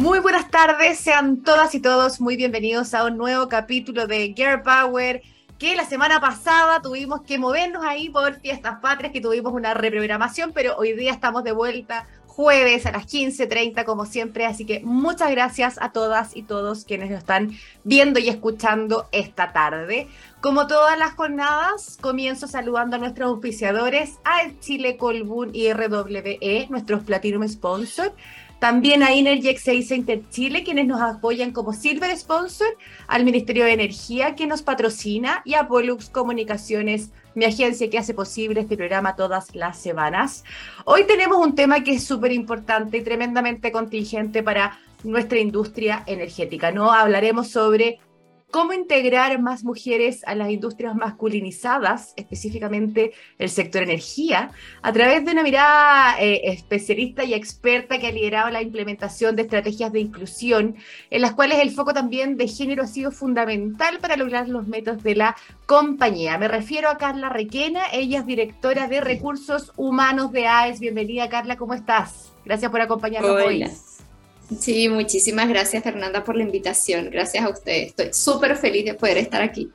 Muy buenas tardes, sean todas y todos muy bienvenidos a un nuevo capítulo de Gear Power que la semana pasada tuvimos que movernos ahí por fiestas patrias, que tuvimos una reprogramación, pero hoy día estamos de vuelta jueves a las 15.30 como siempre, así que muchas gracias a todas y todos quienes nos están viendo y escuchando esta tarde. Como todas las jornadas, comienzo saludando a nuestros auspiciadores, a Chile Colbún y RWE, nuestros Platinum Sponsor, también a Energex e Inter Chile, quienes nos apoyan como Silver Sponsor, al Ministerio de Energía, que nos patrocina, y a Pollux Comunicaciones, mi agencia que hace posible este programa todas las semanas. Hoy tenemos un tema que es súper importante y tremendamente contingente para nuestra industria energética, ¿no? Hablaremos sobre cómo integrar más mujeres a las industrias masculinizadas, específicamente el sector energía, a través de una mirada eh, especialista y experta que ha liderado la implementación de estrategias de inclusión, en las cuales el foco también de género ha sido fundamental para lograr los métodos de la compañía. Me refiero a Carla Requena, ella es directora de recursos humanos de AES. Bienvenida Carla, ¿cómo estás? Gracias por acompañarnos hoy. Sí, muchísimas gracias Fernanda por la invitación. Gracias a ustedes. Estoy súper feliz de poder estar aquí.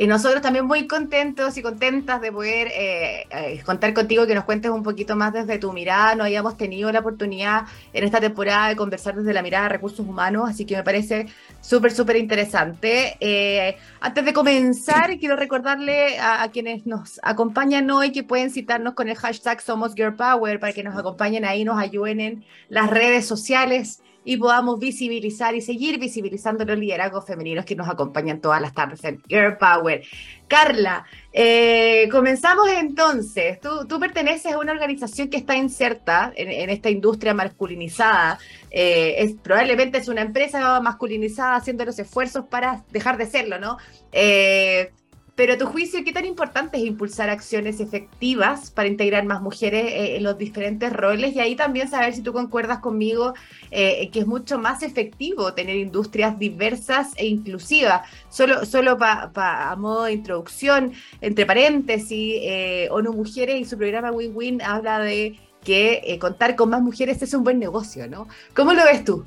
Y nosotros también muy contentos y contentas de poder eh, eh, contar contigo, que nos cuentes un poquito más desde tu mirada. No habíamos tenido la oportunidad en esta temporada de conversar desde la mirada de recursos humanos, así que me parece súper, súper interesante. Eh, antes de comenzar, quiero recordarle a, a, quienes nos acompañan hoy que pueden citarnos con el hashtag Somos Girl Power para que nos acompañen ahí, nos ayuden en las redes sociales y podamos visibilizar y seguir visibilizando los liderazgos femeninos que nos acompañan todas las tardes en Girl Power. Carla, eh, comenzamos entonces. Tú, tú, perteneces a una organización que está inserta en, esta industria masculinizada. Eh, probablemente es una empresa masculinizada haciendo los esfuerzos para dejar de serlo, ¿no? Eh, pero a tu juicio, ¿qué tan importante es impulsar acciones efectivas para integrar más mujeres eh, en los diferentes roles? Y ahí también saber si tú concuerdas conmigo eh, que es mucho más efectivo tener industrias diversas e inclusivas. Solo, solo para a modo de introducción, entre paréntesis, eh, ONU Mujeres y su programa Win-Win habla de que contar con más mujeres es un buen negocio, ¿no? ¿Cómo lo ves tú?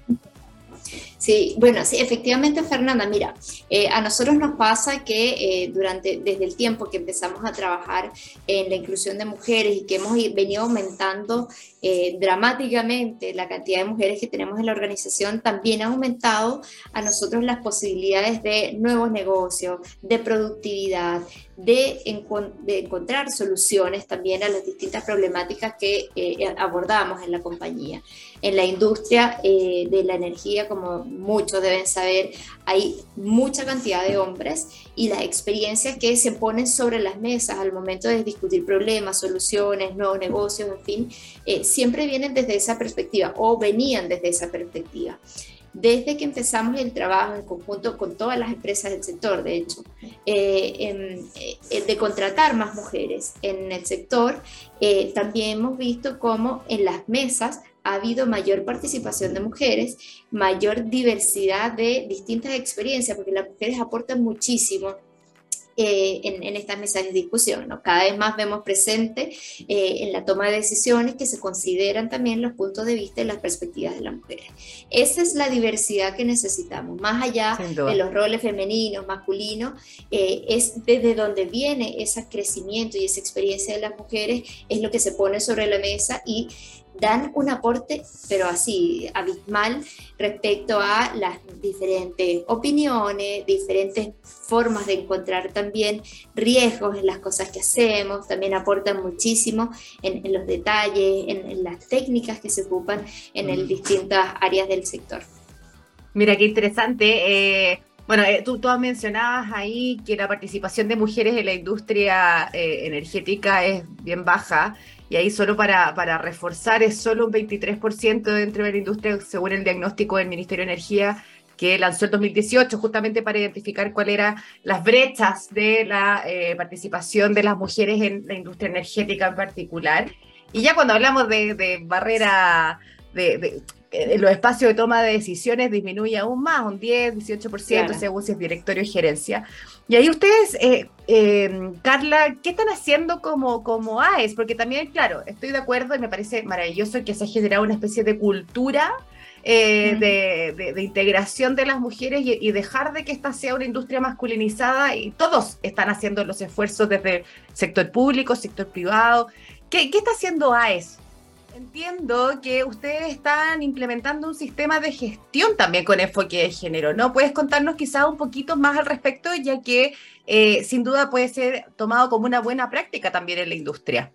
Sí, bueno, sí, efectivamente, Fernanda, mira, eh, a nosotros nos pasa que eh, durante, desde el tiempo que empezamos a trabajar en la inclusión de mujeres y que hemos venido aumentando eh, dramáticamente la cantidad de mujeres que tenemos en la organización, también ha aumentado a nosotros las posibilidades de nuevos negocios, de productividad, de, encontrar soluciones también a las distintas problemáticas que abordamos en la compañía. En la industria de la energía, como muchos deben saber, hay mucha cantidad de hombres y las experiencias que se ponen sobre las mesas al momento de discutir problemas, soluciones, nuevos negocios, en fin, eh, siempre vienen desde esa perspectiva o venían desde esa perspectiva. Desde que empezamos el trabajo en conjunto con todas las empresas del sector, de hecho, eh, eh, de contratar más mujeres en el sector, también hemos visto cómo en las mesas ha habido mayor participación de mujeres, mayor diversidad de distintas experiencias, porque las mujeres aportan muchísimo eh, en, estas mesas de discusión. ¿no? Cada vez más vemos presente eh, en la toma de decisiones que se consideran también los puntos de vista y las perspectivas de las mujeres. Esa es la diversidad que necesitamos, más allá de los roles femeninos, masculinos, eh, es desde donde viene ese crecimiento y esa experiencia de las mujeres, es lo que se pone sobre la mesa y dan un aporte, pero así, abismal respecto a las diferentes opiniones, diferentes formas de encontrar también riesgos en las cosas que hacemos, también aportan muchísimo en, los detalles, en, las técnicas que se ocupan en el, distintas áreas del sector. Mira, qué interesante. Eh, bueno, eh, tú, tú mencionabas ahí que la participación de mujeres en la industria eh, energética es bien baja. Y ahí solo para, para reforzar es solo un 23% dentro de la industria, según el diagnóstico del Ministerio de Energía que lanzó el 2018 justamente para identificar cuáles eran las brechas de la eh, participación de las mujeres en la industria energética en particular. Y ya cuando hablamos de, barrera de, los espacios de toma de decisiones disminuye aún más, un 10, 18%, según si es directorio y gerencia. Y ahí ustedes, eh, eh, Carla, ¿qué están haciendo como, como AES? Porque también, claro, estoy de acuerdo y me parece maravilloso que se ha generado una especie de cultura eh, de, integración de las mujeres y, dejar de que esta sea una industria masculinizada y todos están haciendo los esfuerzos desde el sector público, sector privado. ¿Qué, qué está haciendo AES? Entiendo que ustedes están implementando un sistema de gestión también con enfoque de género, ¿no? ¿Puedes contarnos quizás un poquito más al respecto, ya que eh, sin duda puede ser tomado como una buena práctica también en la industria?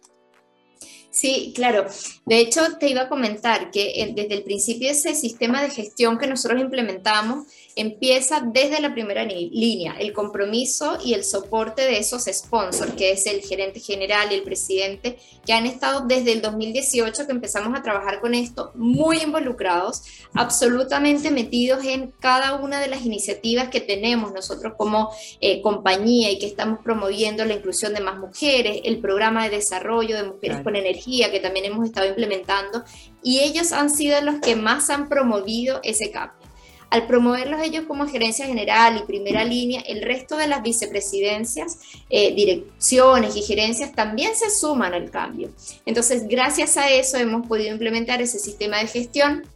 Sí, claro. De hecho, te iba a comentar que eh, desde el principio ese sistema de gestión que nosotros implementamos empieza desde la primera línea, el compromiso y el soporte de esos sponsors, que es el gerente general y el presidente, que han estado desde el 2018 que empezamos a trabajar con esto, muy involucrados, absolutamente metidos en cada una de las iniciativas que tenemos nosotros como eh, compañía y que estamos promoviendo la inclusión de más mujeres, el programa de desarrollo de mujeres con energía que también hemos estado implementando, y ellos han sido los que más han promovido ese cambio. Al promoverlos ellos como gerencia general y primera línea, el resto de las vicepresidencias, eh, direcciones y gerencias también se suman al cambio. Entonces, gracias a eso hemos podido implementar ese sistema de gestión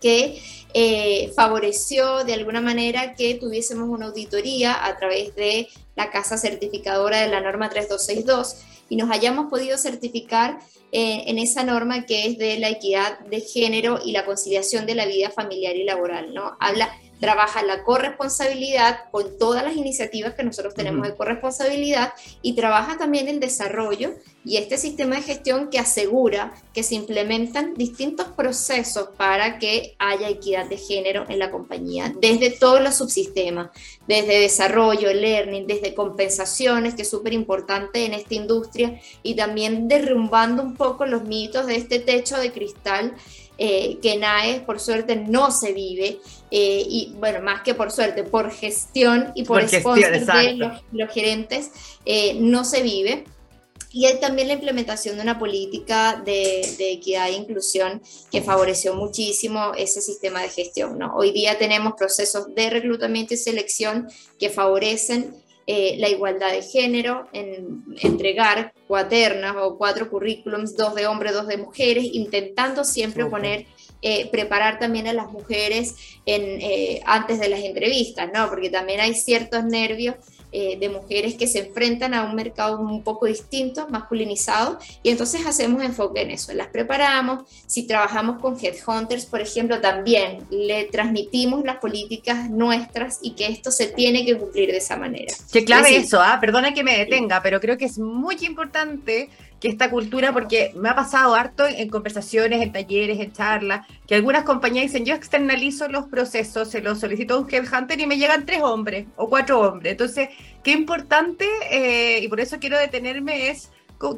que eh, favoreció de alguna manera que tuviésemos una auditoría a través de la casa certificadora de la norma 3262 y nos hayamos podido certificar eh, en esa norma que es de la equidad de género y la conciliación de la vida familiar y laboral, ¿no? Habla trabaja la corresponsabilidad con todas las iniciativas que nosotros tenemos de corresponsabilidad y trabaja también el desarrollo y este sistema de gestión que asegura que se implementan distintos procesos para que haya equidad de género en la compañía, desde todos los subsistemas, desde desarrollo, learning, desde compensaciones, que es súper importante en esta industria, y también derrumbando un poco los mitos de este techo de cristal eh, que en AES por suerte no se vive, eh, y bueno, más que por suerte, por gestión y por, sponsor de los, gerentes, eh, no se vive. Y hay también la implementación de una política de, equidad e inclusión que favoreció muchísimo ese sistema de gestión. ¿no? Hoy día tenemos procesos de reclutamiento y selección que favorecen eh, la igualdad de género, en entregar cuaternas o cuatro currículums, dos de hombres, dos de mujeres, intentando siempre poner, eh, preparar también a las mujeres en, eh, antes de las entrevistas, ¿no? Porque también hay ciertos nervios eh, de mujeres que se enfrentan a un mercado un poco distinto, masculinizado, y entonces hacemos enfoque en eso, las preparamos, si trabajamos con headhunters, por ejemplo, también le transmitimos las políticas nuestras y que esto se tiene que cumplir de esa manera. Qué clave eso, ¿ah? perdona que me detenga, pero creo que es muy importante que esta cultura, porque me ha pasado harto en, conversaciones, en talleres, en charlas, que algunas compañías dicen, yo externalizo los procesos, se los solicito a un headhunter y me llegan tres hombres o cuatro hombres. Entonces, qué importante, eh, y por eso quiero detenerme, es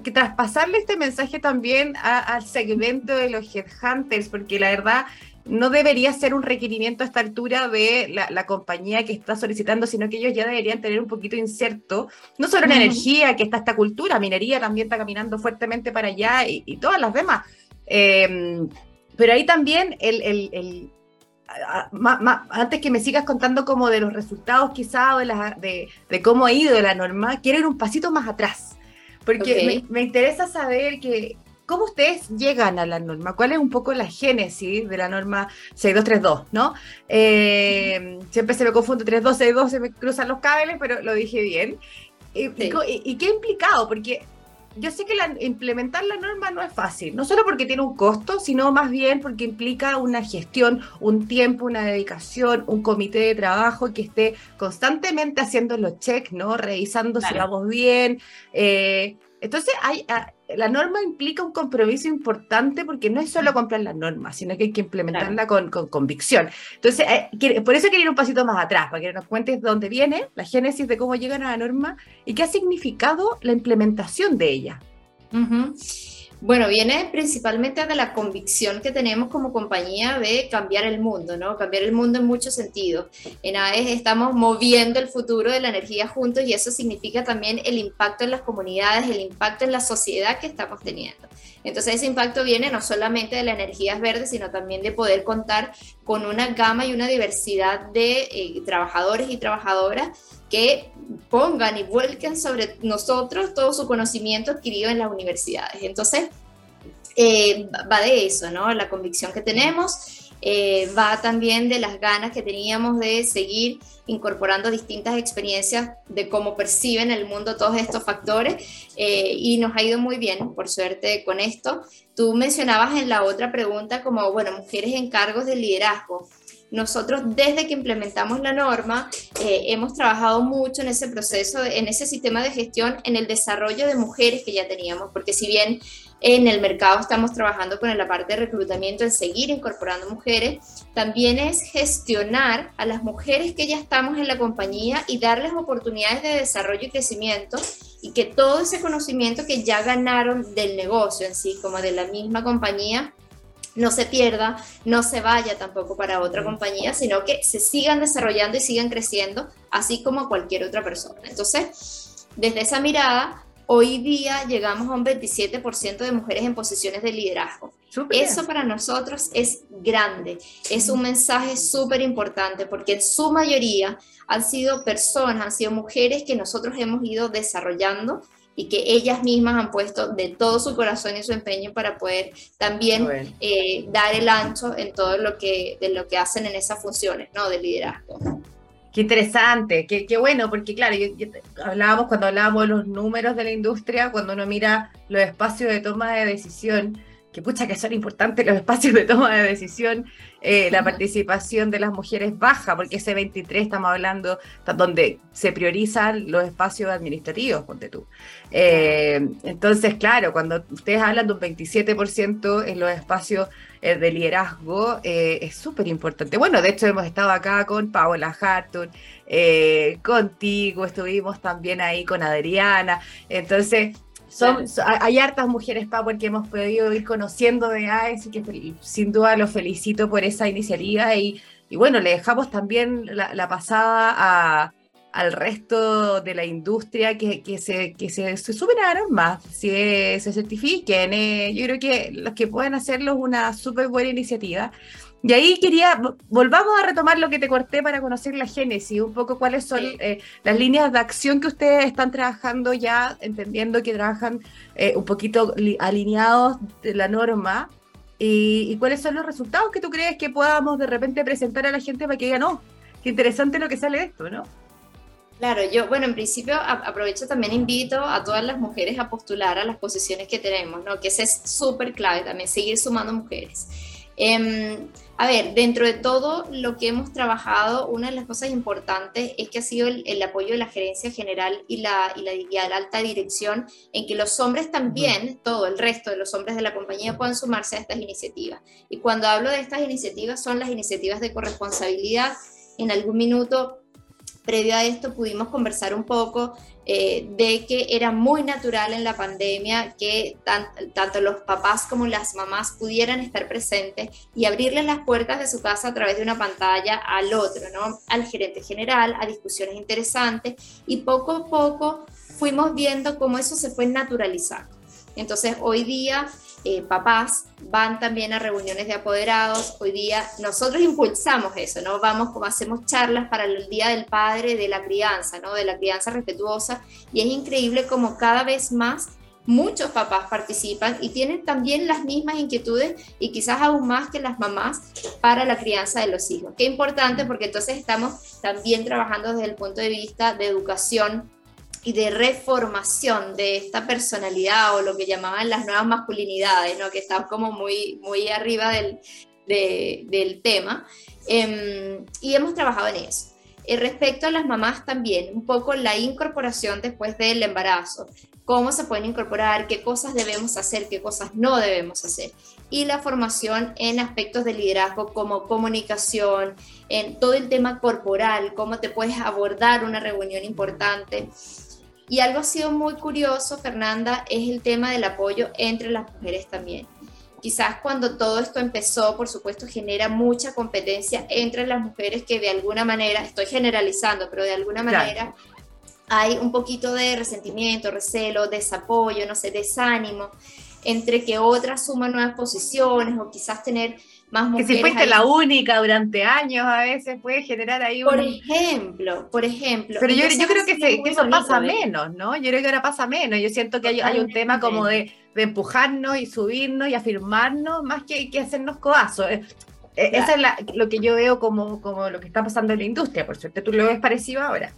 que traspasarle este mensaje también al segmento de los headhunters, porque la verdad no debería ser un requerimiento a esta altura de la, compañía que está solicitando, sino que ellos ya deberían tener un poquito inserto, no solo en energía, que está esta cultura, minería también está caminando fuertemente para allá y, todas las demás. Em, pero ahí también el, antes que me sigas contando como de los resultados quizá de, de, cómo ha ido la norma, quiero ir un pasito más atrás, porque me, interesa saber que ¿Cómo ustedes llegan a la norma? ¿Cuál es un poco la génesis de la norma 6232? ¿no? Eh, siempre se me confunde 3262, se me cruzan los cables, pero lo dije bien. ¿Y, qué ha implicado? Porque yo sé que implementar la norma no es fácil, no solo porque tiene un costo, sino más bien porque implica una gestión, un tiempo, una dedicación, un comité de trabajo que esté constantemente haciendo los checks, ¿no? Revisando si vamos bien. Eh, entonces, hay, ah, la norma implica un compromiso importante porque no es solo comprar la norma, sino que hay que implementarla con, convicción. Entonces, eh, por eso quiero ir un pasito más atrás, para que nos cuentes dónde viene la génesis de cómo llegan a la norma y qué ha significado la implementación de ella. Bueno, viene principalmente de la convicción que tenemos como compañía de cambiar el mundo, ¿no? Cambiar el mundo en muchos sentidos. En AES estamos moviendo el futuro de la energía juntos y eso significa también el impacto en las comunidades, el impacto en la sociedad que estamos teniendo. Entonces ese impacto viene no solamente de las energías verdes, sino también de poder contar con una gama y una diversidad de eh, trabajadores y trabajadoras que pongan y vuelquen sobre nosotros todo su conocimiento adquirido en las universidades. Entonces, eh, va de eso, ¿no? La convicción que tenemos eh, va también de las ganas que teníamos de seguir incorporando distintas experiencias de cómo perciben el mundo todos estos factores eh, y nos ha ido muy bien, por suerte, con esto. Tú mencionabas en la otra pregunta como, bueno, mujeres en cargos de liderazgo. Nosotros desde que implementamos la norma eh, hemos trabajado mucho en ese proceso, en ese sistema de gestión, en el desarrollo de mujeres que ya teníamos, porque si bien en el mercado estamos trabajando con la parte de reclutamiento, en seguir incorporando mujeres, también es gestionar a las mujeres que ya estamos en la compañía y darles oportunidades de desarrollo y crecimiento y que todo ese conocimiento que ya ganaron del negocio en sí, como de la misma compañía, no se pierda, no se vaya tampoco para otra compañía, sino que se sigan desarrollando y sigan creciendo, así como cualquier otra persona. Entonces, desde esa mirada, hoy día llegamos a un 27% de mujeres en posiciones de liderazgo. Eso para nosotros es grande, es un mensaje súper importante porque en su mayoría han sido personas, han sido mujeres que nosotros hemos ido desarrollando y que ellas mismas han puesto de todo su corazón y su empeño para poder también eh, dar el ancho en todo lo que, de lo que hacen en esas funciones ¿no? de liderazgo. Qué interesante, qué, qué bueno, porque claro, hablábamos cuando hablábamos de los números de la industria, cuando uno mira los espacios de toma de decisión, que pucha que son importantes los espacios de toma de decisión, eh, la participación de las mujeres baja, porque ese 23 estamos hablando donde se priorizan los espacios administrativos, ponte tú. Eh, entonces, claro, cuando ustedes hablan de un 27% en los espacios eh, de liderazgo, es súper importante. Bueno, de hecho hemos estado acá con Paola Hartung, contigo, estuvimos también ahí con Adriana, entonces son, hay hartas mujeres Power que hemos podido ir conociendo de AES y que sin duda los felicito por esa iniciativa y, y bueno, le dejamos también la, pasada a, al resto de la industria que, que, se, que se, se superaron más, si se certifiquen. Eh, yo creo que los que pueden hacerlo es una súper buena iniciativa. Y ahí quería, volvamos a retomar lo que te corté para conocer la génesis, un poco cuáles son eh, las líneas de acción que ustedes están trabajando ya, entendiendo que trabajan eh, un poquito alineados de la norma, y, cuáles son los resultados que tú crees que podamos de repente presentar a la gente para que digan, no, oh, qué interesante lo que sale de esto, ¿no? Claro, yo, bueno, en principio aprovecho también invito a todas las mujeres a postular a las posiciones que tenemos, ¿no? Que eso es súper clave también, seguir sumando mujeres. Em, a ver, dentro de todo lo que hemos trabajado, una de las cosas importantes es que ha sido el, apoyo de la gerencia general y la, y la, la alta dirección en que los hombres también, todo el resto de los hombres de la compañía puedan sumarse a estas iniciativas. Y cuando hablo de estas iniciativas son las iniciativas de corresponsabilidad. En algún minuto previo a esto pudimos conversar un poco eh, de que era muy natural en la pandemia que tanto los papás como las mamás pudieran estar presentes y abrirles las puertas de su casa a través de una pantalla al otro, ¿no? Al gerente general, a discusiones interesantes y poco a poco fuimos viendo cómo eso se fue naturalizando. Entonces hoy día eh, papás van también a reuniones de apoderados. Hoy día nosotros impulsamos eso, ¿no? Vamos como hacemos charlas para el Día del Padre de la crianza, ¿no? De la crianza respetuosa. Y es increíble como cada vez más muchos papás participan y tienen también las mismas inquietudes y quizás aún más que las mamás para la crianza de los hijos. Qué importante porque entonces estamos también trabajando desde el punto de vista de educación y de reformación de esta personalidad o lo que llamaban las nuevas masculinidades, ¿no? que están como muy, muy arriba del, del tema. Em, y hemos trabajado en eso. Eh, respecto a las mamás también, un poco la incorporación después del embarazo, cómo se pueden incorporar, qué cosas debemos hacer, qué cosas no debemos hacer. Y la formación en aspectos de liderazgo como comunicación, en todo el tema corporal, cómo te puedes abordar una reunión importante. Y algo ha sido muy curioso, Fernanda, es el tema del apoyo entre las mujeres también. Quizás cuando todo esto empezó, por supuesto, genera mucha competencia entre las mujeres que de alguna manera, estoy generalizando, pero de alguna manera hay un poquito de resentimiento, recelo, desapoyo, no sé, desánimo, entre que otras suman nuevas posiciones o quizás tener que si fuiste la única durante años, a veces puede generar ahí un... Por ejemplo, por ejemplo. Pero yo, yo creo que, eso pasa menos, ¿no? Yo creo que ahora pasa menos. Yo siento que hay, hay un tema como de, de, empujarnos y subirnos y afirmarnos más que, que hacernos codazos. e, Eso es lo que yo veo como, como lo que está pasando en la industria, por suerte tú lo ves parecido ahora.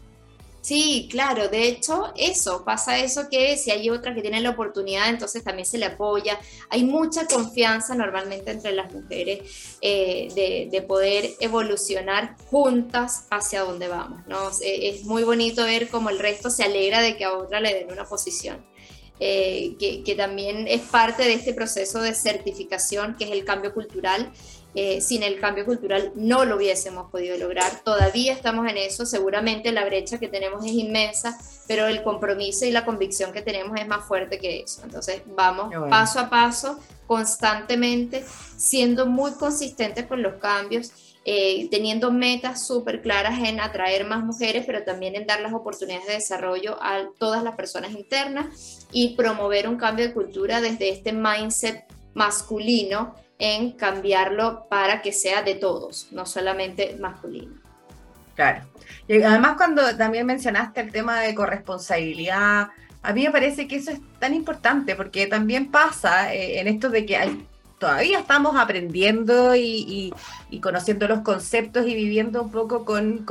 Sí, claro, de hecho, eso, pasa eso que si hay otra que tiene la oportunidad, entonces también se le apoya. Hay mucha confianza normalmente entre las mujeres eh, de, de, poder evolucionar juntas hacia donde vamos. Es muy bonito ver cómo el resto se alegra de que a otra le den una posición. Eh, que, también es parte de este proceso de certificación, que es el cambio cultural. Eh, sin el cambio cultural no lo hubiésemos podido lograr. Todavía estamos en eso, seguramente la brecha que tenemos es inmensa, pero el compromiso y la convicción que tenemos es más fuerte que eso. Entonces vamos paso a paso, constantemente, siendo muy consistentes con los cambios eh, teniendo metas súper claras en atraer más mujeres, pero también en dar las oportunidades de desarrollo a todas las personas internas y promover un cambio de cultura desde este mindset masculino en cambiarlo para que sea de todos, no solamente masculino. Claro. Y además cuando también mencionaste el tema de corresponsabilidad, a mí me parece que eso es tan importante porque también pasa eh, en esto de que hay todavía estamos aprendiendo y, conociendo los conceptos y viviendo un poco con,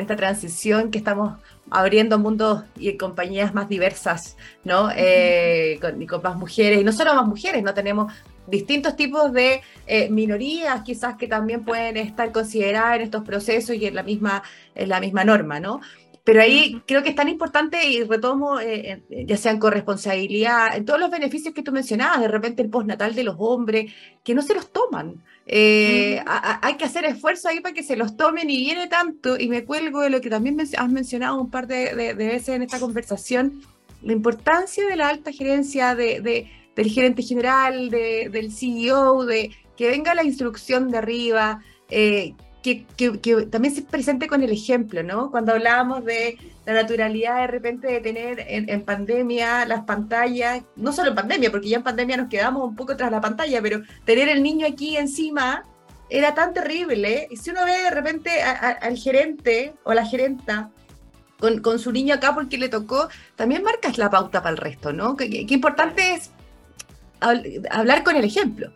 esta transición que estamos abriendo mundos y compañías más diversas, ¿no? Eh, con, con, más mujeres, y no solo más mujeres, ¿no? Tenemos distintos tipos de eh, minorías quizás que también pueden estar consideradas en estos procesos y en la misma, en la misma norma, ¿no? Pero ahí creo que es tan importante y retomo, eh, ya sean corresponsabilidad, en todos los beneficios que tú mencionabas, de repente el postnatal de los hombres, que no se los toman. Eh, hay que hacer esfuerzo ahí para que se los tomen y viene tanto, y me cuelgo de lo que también has mencionado un par de, veces en esta conversación, la importancia de la alta gerencia, de, del gerente general, del CEO, de que venga la instrucción de arriba, eh, que, también se presente con el ejemplo, ¿no? Cuando hablábamos de la naturalidad de repente de tener en, pandemia las pantallas, no solo en pandemia, porque ya en pandemia nos quedamos un poco tras la pantalla, pero tener el niño aquí encima era tan terrible. Y si uno ve de repente al gerente o la gerenta con, con, su niño acá porque le tocó, también marcas la pauta para el resto, ¿no? Qué importante es hablar con el ejemplo.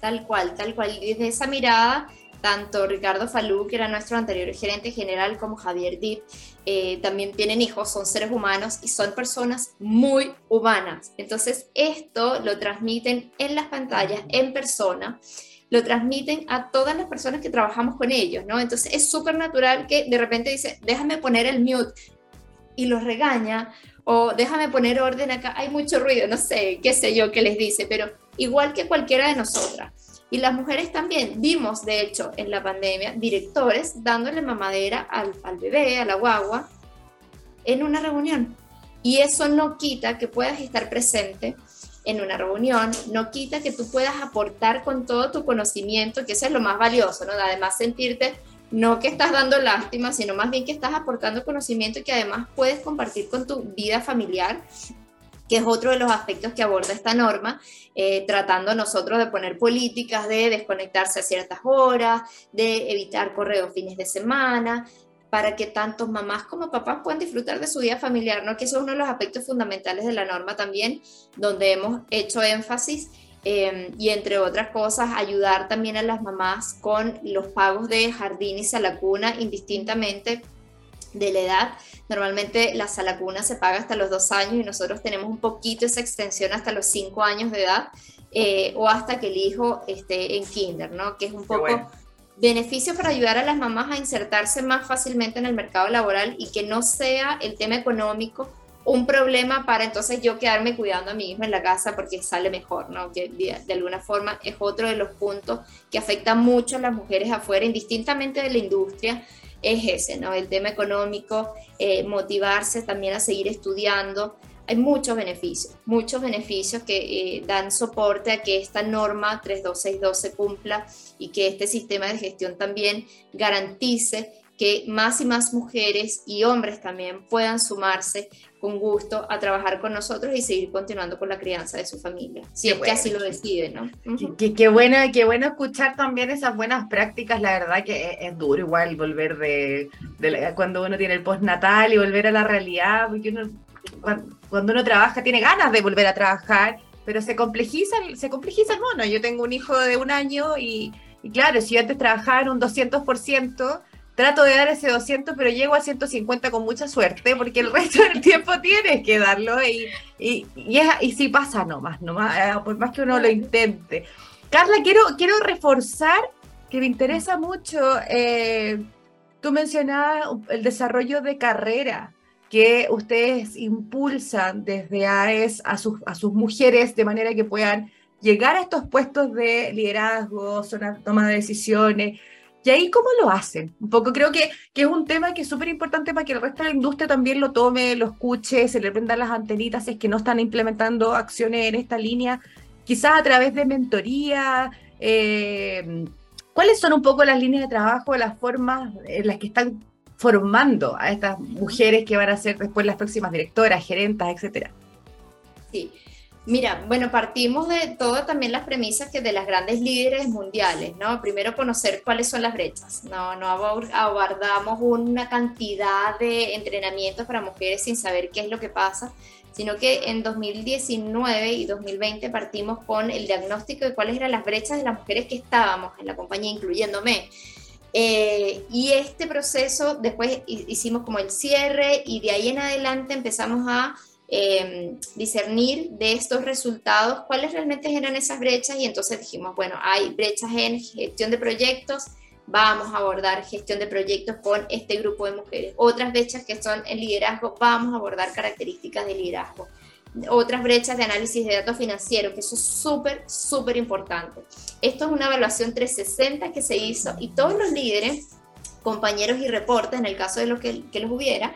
Tal cual, tal cual. Desde esa mirada tanto Ricardo Falú, que era nuestro anterior gerente general, como Javier Dip, eh, también tienen hijos, son seres humanos y son personas muy humanas. Entonces, esto lo transmiten en las pantallas, en persona, lo transmiten a todas las personas que trabajamos con ellos, ¿no? Entonces, es súper natural que de repente dice, déjame poner el mute y los regaña o déjame poner orden acá, hay mucho ruido, no sé, qué sé yo qué les dice, pero igual que cualquiera de nosotras y las mujeres también vimos, de hecho, en la pandemia, directores dándole mamadera al, al bebé, a la guagua, en una reunión. Y eso no quita que puedas estar presente en una reunión, no quita que tú puedas aportar con todo tu conocimiento, que eso es lo más valioso, ¿no? Además sentirte no que estás dando lástima, sino más bien que estás aportando conocimiento que además puedes compartir con tu vida familiar que es otro de los aspectos que aborda esta norma, eh, tratando nosotros de poner políticas de desconectarse a ciertas horas, de evitar correos fines de semana, para que tanto mamás como papás puedan disfrutar de su día familiar, ¿no? que eso es uno de los aspectos fundamentales de la norma también, donde hemos hecho énfasis. Em, y entre otras cosas, ayudar también a las mamás con los pagos de jardines a la cuna indistintamente de la edad. Normalmente la sala cuna se paga hasta los dos años y nosotros tenemos un poquito esa extensión hasta los cinco años de edad eh, o hasta que el hijo esté en kinder, ¿no? Que es un poco beneficio para ayudar a las mamás a insertarse más fácilmente en el mercado laboral y que no sea el tema económico un problema para entonces yo quedarme cuidando a mi hijo en la casa porque sale mejor, ¿no? Que de, alguna forma es otro de los puntos que afecta mucho a las mujeres afuera, indistintamente de la industria, es ese, ¿no? El tema económico, eh, motivarse también a seguir estudiando. Hay muchos beneficios, muchos beneficios que eh, dan soporte a que esta norma 32612 se cumpla y que este sistema de gestión también garantice que más y más mujeres y hombres también puedan sumarse con gusto a trabajar con nosotros y seguir continuando con la crianza de su familia, si es que así lo deciden, ¿no? qué, bueno, qué bueno escuchar también esas buenas prácticas, la verdad que es, duro igual volver de, cuando uno tiene el postnatal y volver a la realidad, porque uno, cuando, uno trabaja tiene ganas de volver a trabajar, pero se complejiza, se complejiza el mono. Yo tengo un hijo de un año y Y claro, si yo antes trabajaba en un 200%, trato de dar ese 200, pero llego a 150 con mucha suerte, porque el resto del tiempo tienes que darlo y, y, y, y si pasa nomás, nomás, eh, por más que uno lo intente. Carla, quiero, quiero reforzar que me interesa mucho, eh, tú mencionabas el desarrollo de carrera que ustedes impulsan desde AES a sus, a sus mujeres de manera que puedan llegar a estos puestos de liderazgo, zona, toma de decisiones, ¿Y ahí cómo lo hacen? Un poco creo que, que es un tema que es súper importante para que el resto de la industria también lo tome, lo escuche, se le prendan las antenitas si es que no están implementando acciones en esta línea, quizás a través de mentoría. Eh, ¿Cuáles son un poco las líneas de trabajo, las formas en las que están formando a estas mujeres que van a ser después las próximas directoras, gerentas, etcétera? Sí, Mira, bueno, partimos de todas también las premisas que de las grandes líderes mundiales, ¿no? Primero conocer cuáles son las brechas, no, no abordamos una cantidad de entrenamientos para mujeres sin saber qué es lo que pasa, sino que en 2019 y 2020 partimos con el diagnóstico de cuáles eran las brechas de las mujeres que estábamos en la compañía, incluyéndome. Eh, y este proceso después hicimos como el cierre y de ahí en adelante empezamos a Em, discernir de estos resultados cuáles realmente eran esas brechas y entonces dijimos, bueno, hay brechas en gestión de proyectos, vamos a abordar gestión de proyectos con este grupo de mujeres. Otras brechas que son en liderazgo, vamos a abordar características de liderazgo. Otras brechas de análisis de datos financieros, que eso es súper, súper importante. Esto es una evaluación 360 que se hizo y todos los líderes, compañeros y reportes, en el caso de los que, que los hubiera,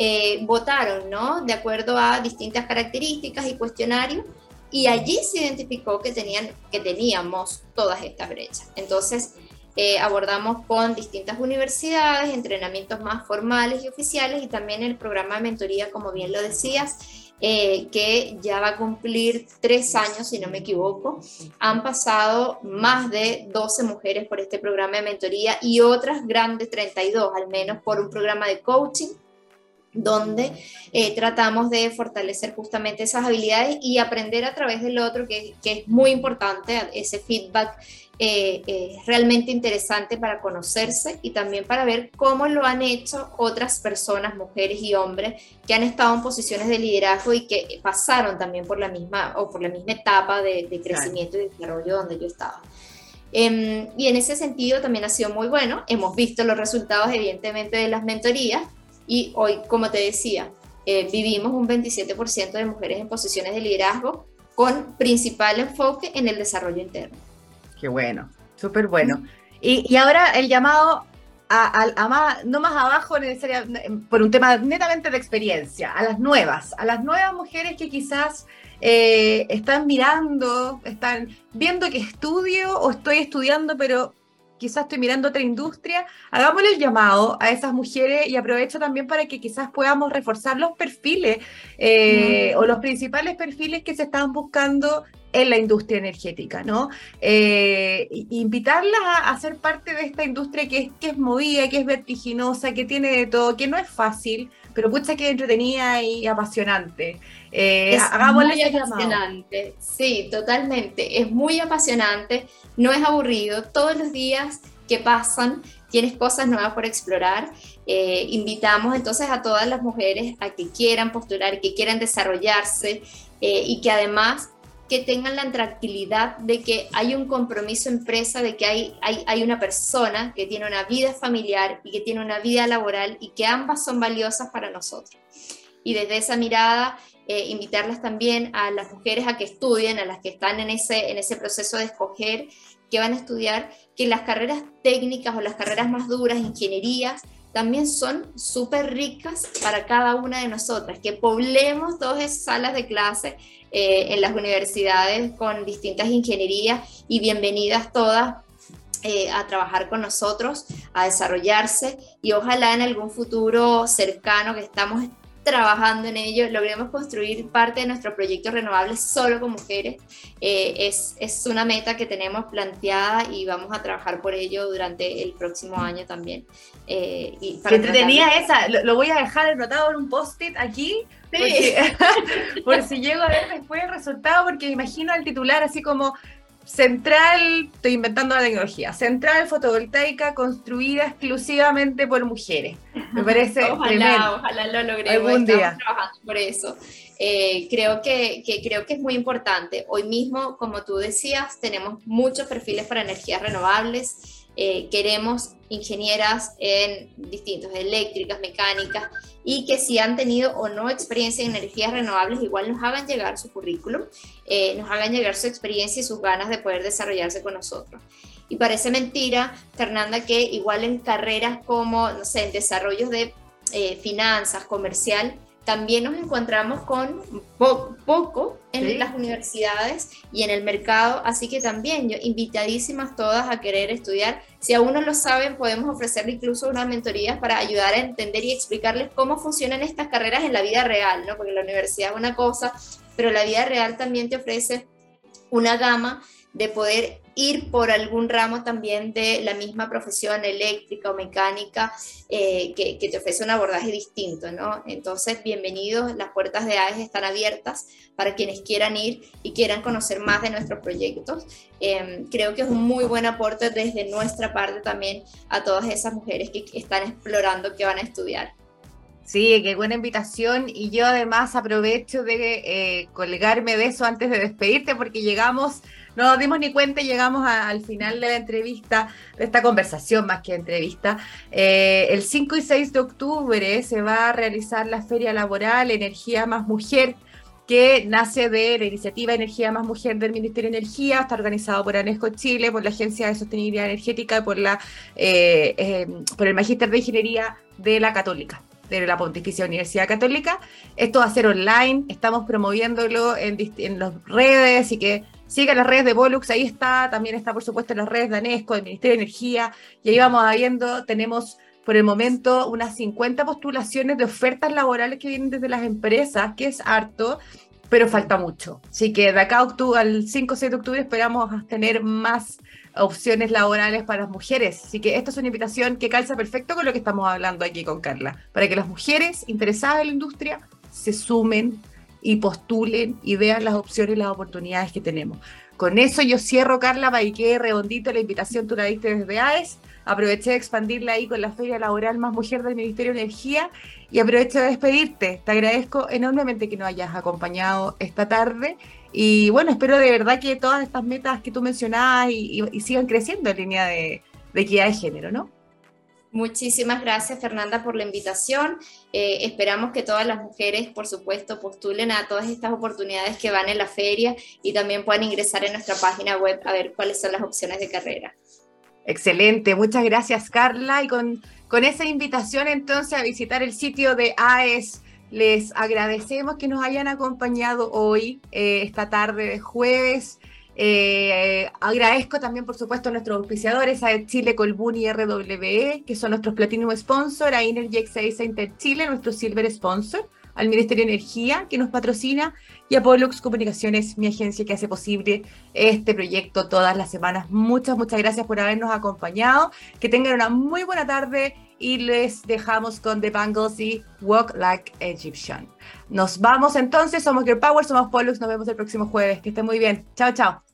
eh, votaron, ¿no? De acuerdo a distintas características y cuestionarios, y allí se identificó que, tenían, que teníamos todas estas brechas. Entonces, eh, abordamos con distintas universidades, entrenamientos más formales y oficiales, y también el programa de mentoría, como bien lo decías, eh, que ya va a cumplir tres años, si no me equivoco. Han pasado más de 12 mujeres por este programa de mentoría y otras grandes 32, al menos por un programa de coaching donde eh, tratamos de fortalecer justamente esas habilidades y aprender a través del otro, que, es muy importante, ese feedback eh, eh, realmente interesante para conocerse y también para ver cómo lo han hecho otras personas, mujeres y hombres, que han estado en posiciones de liderazgo y que pasaron también por la misma, o por la misma etapa de, crecimiento y desarrollo donde yo estaba. Em, y en ese sentido también ha sido muy bueno. Hemos visto los resultados, evidentemente, de las mentorías, y hoy, como te decía, eh, vivimos un 27% de mujeres en posiciones de liderazgo con principal enfoque en el desarrollo interno. Qué bueno, súper bueno. Y, y, ahora el llamado a, a, más, no más abajo por un tema netamente de experiencia, a las nuevas, a las nuevas mujeres que quizás eh, están mirando, están viendo que estudio o estoy estudiando, pero quizás estoy mirando otra industria, hagámosle el llamado a esas mujeres y aprovecho también para que quizás podamos reforzar los perfiles eh, o los principales perfiles que se están buscando en la industria energética, ¿no? Eh, invitarlas a, ser parte de esta industria que es, que es movida, que es vertiginosa, que tiene de todo, que no es fácil, pero pucha que entretenida y apasionante. Eh, es muy apasionante, sí, totalmente. Es muy apasionante, no es aburrido. Todos los días que pasan tienes cosas nuevas por explorar. Eh, invitamos entonces a todas las mujeres a que quieran postular, que quieran desarrollarse eh, y que además que tengan la tranquilidad de que hay un compromiso empresa, de que hay, hay, hay, una persona que tiene una vida familiar y que tiene una vida laboral y que ambas son valiosas para nosotros. Y desde esa mirada, eh, invitarlas también a las mujeres a que estudien, a las que están en ese, en ese proceso de escoger que van a estudiar, que las carreras técnicas o las carreras más duras, ingenierías, también son súper ricas para cada una de nosotras, que poblemos todas esas salas de clase eh, en las universidades con distintas ingenierías y bienvenidas todas eh, a trabajar con nosotros, a desarrollarse. Y ojalá en algún futuro cercano que estamos trabajando en ello, logremos construir parte de nuestro proyecto renovable solo con mujeres. Eh, es, es, una meta que tenemos planteada y vamos a trabajar por ello durante el próximo año también. Eh, y para entretenía esa, lo, voy a dejar anotado en un post-it aquí. Sí. Por, si, llego a ver después el resultado, porque me imagino al titular así como central, estoy inventando la tecnología, central fotovoltaica construida exclusivamente por mujeres. Me parece ojalá, Ojalá lo logremos, Algún día. trabajando por eso. Eh, creo, que, que, creo que es muy importante. Hoy mismo, como tú decías, tenemos muchos perfiles para energías renovables eh, queremos ingenieras en distintos, eléctricas, mecánicas, y que si han tenido o no experiencia en energías renovables, igual nos hagan llegar su currículum, eh, nos hagan llegar su experiencia y sus ganas de poder desarrollarse con nosotros. Y parece mentira, Fernanda, que igual en carreras como, no sé, en desarrollos de eh, finanzas, comercial, también nos encontramos con poco en las universidades y en el mercado, así que también yo invitadísimas todas a querer estudiar. Si aún no lo saben, podemos ofrecerle incluso unas mentorías para ayudar a entender y explicarles cómo funcionan estas carreras en la vida real, ¿no? Porque la universidad es una cosa, pero la vida real también te ofrece una gama de poder ir por algún ramo también de la misma profesión eléctrica o mecánica eh, que, te ofrece un abordaje distinto, ¿no? Entonces, bienvenidos, las puertas de AES están abiertas para quienes quieran ir y quieran conocer más de nuestros proyectos. Em, creo que es un muy buen aporte desde nuestra parte también a todas esas mujeres que están explorando que van a estudiar. Sí, qué buena invitación. Y yo además aprovecho de eh, colgarme de eso antes de despedirte porque llegamos no nos dimos ni cuenta y llegamos al final de la entrevista, de esta conversación más que entrevista. Eh, el 5 y 6 de octubre se va a realizar la Feria Laboral Energía Más Mujer que nace de la iniciativa Energía Más Mujer del Ministerio de Energía, está organizado por ANESCO Chile, por la Agencia de Sostenibilidad Energética y por, la, eh, eh, por el Magíster de Ingeniería de la Católica de la Pontificia Universidad Católica. Esto va a ser online, estamos promoviéndolo en, en las redes y que Siga las redes de Volux, ahí está, también está por supuesto las redes de ANESCO, del Ministerio de Energía, y ahí vamos viendo, tenemos por el momento unas 50 postulaciones de ofertas laborales que vienen desde las empresas, que es harto, pero falta mucho. Así que de acá octubre, al 5 o 6 de octubre esperamos tener más opciones laborales para las mujeres. Así que esta es una invitación que calza perfecto con lo que estamos hablando aquí con Carla, para que las mujeres interesadas en la industria se sumen y postulen y vean las opciones y las oportunidades que tenemos. Con eso yo cierro, Carla, para que redondito la invitación, tú la diste desde AES. Aproveché de expandirla ahí con la Feria Laboral Más Mujer del Ministerio de Energía y aprovecho de despedirte. Te agradezco enormemente que nos hayas acompañado esta tarde y bueno, espero de verdad que todas estas metas que tú mencionabas y, sigan creciendo en línea de equidad de género, ¿no? Muchísimas gracias Fernanda por la invitación. Eh, esperamos que todas las mujeres, por supuesto, postulen a todas estas oportunidades que van en la feria y también puedan ingresar en nuestra página web a ver cuáles son las opciones de carrera. Excelente, muchas gracias Carla. Y con, esa invitación entonces a visitar el sitio de AES, les agradecemos que nos hayan acompañado hoy, eh, esta tarde de jueves. Eh, agradezco también, por supuesto, a nuestros auspiciadores, a Chile Colbún y RWE, que son nuestros Platinum Sponsor, a Energy Center Chile, nuestro Silver Sponsor, al Ministerio de Energía, que nos patrocina, y a Pollux Comunicaciones, mi agencia que hace posible este proyecto todas las semanas. Muchas, muchas gracias por habernos acompañado. Que tengan una muy buena tarde y les dejamos con The Bangles y Walk Like Egyptian. Nos vamos entonces, somos Girl Power, somos Pollux, nos vemos el próximo jueves. Que estén muy bien. Chao, chao.